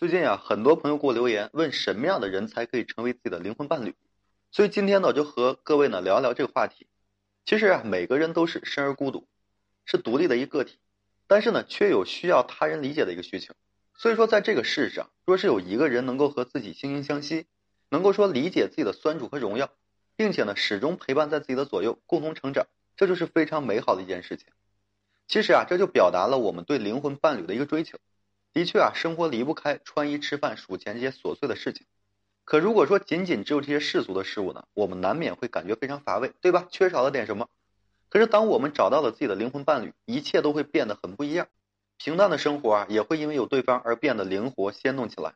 最近啊，很多朋友给我留言，问什么样的人才可以成为自己的灵魂伴侣。所以今天呢，就和各位呢聊一聊这个话题。其实啊，每个人都是生而孤独，是独立的一个体，但是呢，却有需要他人理解的一个需求。所以说，在这个世上，若是有一个人能够和自己惺惺相惜，能够说理解自己的酸楚和荣耀，并且呢，始终陪伴在自己的左右，共同成长，这就是非常美好的一件事情。其实啊，这就表达了我们对灵魂伴侣的一个追求。的确啊，生活离不开穿衣吃饭数钱这些琐碎的事情。可如果说仅仅只有这些世俗的事物呢，我们难免会感觉非常乏味，对吧？缺少了点什么。可是当我们找到了自己的灵魂伴侣，一切都会变得很不一样。平淡的生活啊，也会因为有对方而变得灵活鲜动起来。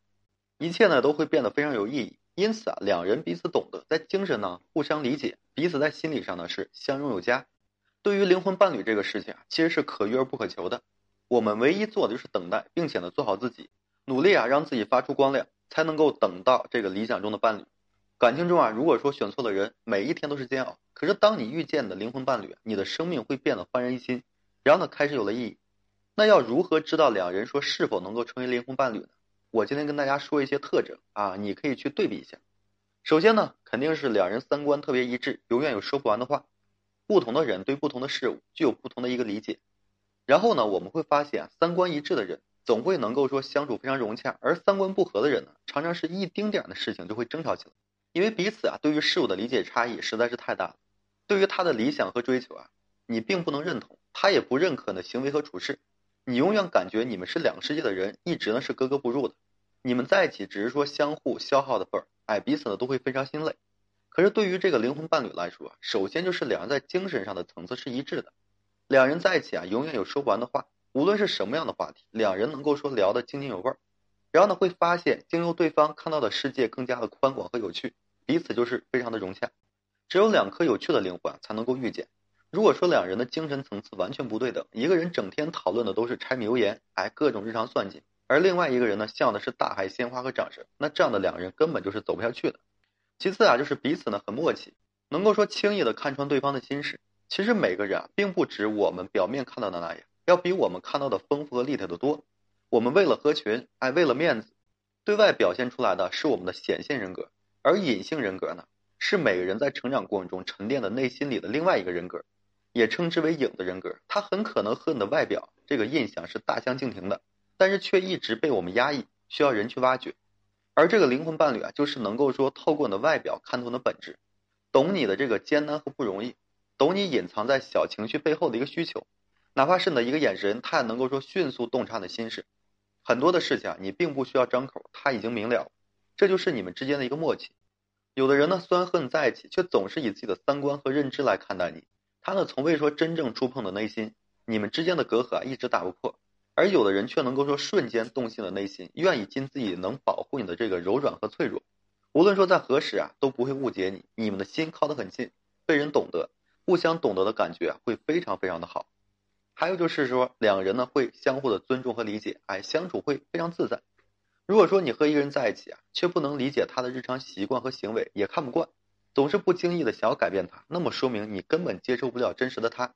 一切呢，都会变得非常有意义。因此啊，两人彼此懂得，在精神呢互相理解，彼此在心理上呢是相拥有加。对于灵魂伴侣这个事情啊，其实是可遇而不可求的。我们唯一做的就是等待，并且呢做好自己，努力啊让自己发出光亮，才能够等到这个理想中的伴侣。感情中啊，如果说选错了人，每一天都是煎熬。可是当你遇见的灵魂伴侣，你的生命会变得焕然一新，然后呢开始有了意义。那要如何知道两人说是否能够成为灵魂伴侣呢？我今天跟大家说一些特征啊，你可以去对比一下。首先呢，肯定是两人三观特别一致，永远有说不完的话。不同的人对不同的事物具有不同的一个理解。然后呢，我们会发现三观一致的人总会能够说相处非常融洽，而三观不合的人呢，常常是一丁点的事情就会争吵起来，因为彼此啊对于事物的理解差异实在是太大了。对于他的理想和追求啊，你并不能认同，他也不认可你的行为和处事，你永远感觉你们是两个世界的人，一直呢是格格不入的。你们在一起只是说相互消耗的份儿，哎，彼此呢都会非常心累。可是对于这个灵魂伴侣来说啊，首先就是两人在精神上的层次是一致的。两人在一起啊，永远有说不完的话，无论是什么样的话题，两人能够说聊得津津有味儿。然后呢，会发现经由对方看到的世界更加的宽广和有趣，彼此就是非常的融洽。只有两颗有趣的灵魂才能够遇见。如果说两人的精神层次完全不对等，一个人整天讨论的都是柴米油盐，哎，各种日常算计，而另外一个人呢，向的是大海鲜花和掌声，那这样的两人根本就是走不下去的。其次啊，就是彼此呢很默契，能够说轻易的看穿对方的心事。其实每个人啊，并不止我们表面看到的那样，要比我们看到的丰富和立体的多。我们为了合群，哎，为了面子，对外表现出来的是我们的显性人格，而隐性人格呢，是每个人在成长过程中沉淀的内心里的另外一个人格，也称之为影子人格。它很可能和你的外表这个印象是大相径庭的，但是却一直被我们压抑，需要人去挖掘。而这个灵魂伴侣啊，就是能够说透过你的外表看透你的本质，懂你的这个艰难和不容易。懂你隐藏在小情绪背后的一个需求，哪怕是你的一个眼神，他也能够说迅速洞察你的心事。很多的事情啊，你并不需要张口，他已经明了。这就是你们之间的一个默契。有的人呢，虽然和你在一起，却总是以自己的三观和认知来看待你，他呢，从未说真正触碰的内心。你们之间的隔阂啊，一直打不破。而有的人却能够说瞬间动心的内心，愿意尽自己能保护你的这个柔软和脆弱。无论说在何时啊，都不会误解你。你们的心靠得很近，被人懂得。互相懂得的感觉，会非常非常的好。还有就是说，两人呢会相互的尊重和理解，哎，相处会非常自在。如果说你和一个人在一起啊，却不能理解他的日常习惯和行为，也看不惯，总是不经意的想要改变他，那么说明你根本接受不了真实的他。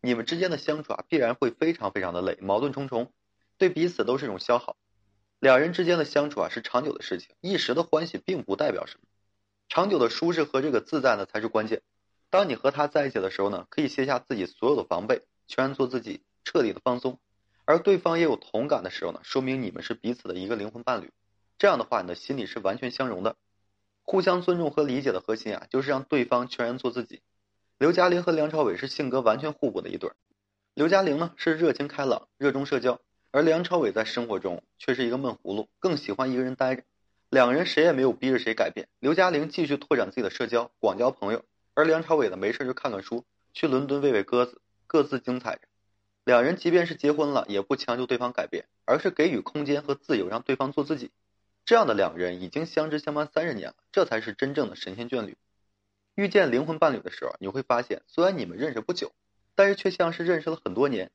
你们之间的相处啊，必然会非常非常的累，矛盾重重，对彼此都是一种消耗。两人之间的相处啊，是长久的事情，一时的欢喜并不代表什么，长久的舒适和这个自在呢，才是关键。当你和他在一起的时候呢，可以卸下自己所有的防备，全然做自己，彻底的放松。而对方也有同感的时候呢，说明你们是彼此的一个灵魂伴侣。这样的话，你的心里是完全相融的。互相尊重和理解的核心啊，就是让对方全然做自己。刘嘉玲和梁朝伟是性格完全互补的一对儿。刘嘉玲呢是热情开朗、热衷社交，而梁朝伟在生活中却是一个闷葫芦，更喜欢一个人待着。两人谁也没有逼着谁改变。刘嘉玲继续拓展自己的社交，广交朋友。而梁朝伟呢，没事就看看书，去伦敦喂喂鸽子，各自精彩着。两人即便是结婚了，也不强求对方改变，而是给予空间和自由，让对方做自己。这样的两人已经相知相伴三十年了，这才是真正的神仙眷侣。遇见灵魂伴侣的时候，你会发现，虽然你们认识不久，但是却像是认识了很多年。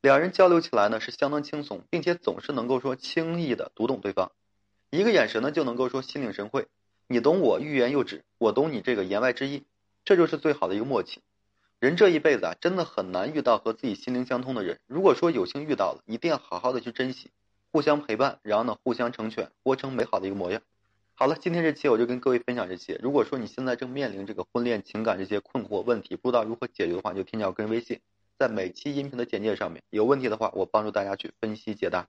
两人交流起来呢，是相当轻松，并且总是能够说轻易的读懂对方，一个眼神呢就能够说心领神会。你懂我欲言又止，我懂你这个言外之意。这就是最好的一个默契。人这一辈子啊，真的很难遇到和自己心灵相通的人。如果说有幸遇到了，一定要好好的去珍惜，互相陪伴，然后呢互相成全，活成美好的一个模样。好了，今天这期我就跟各位分享这些。如果说你现在正面临这个婚恋情感这些困惑问题，不知道如何解决的话，就添加我个人微信，在每期音频的简介上面。有问题的话，我帮助大家去分析解答。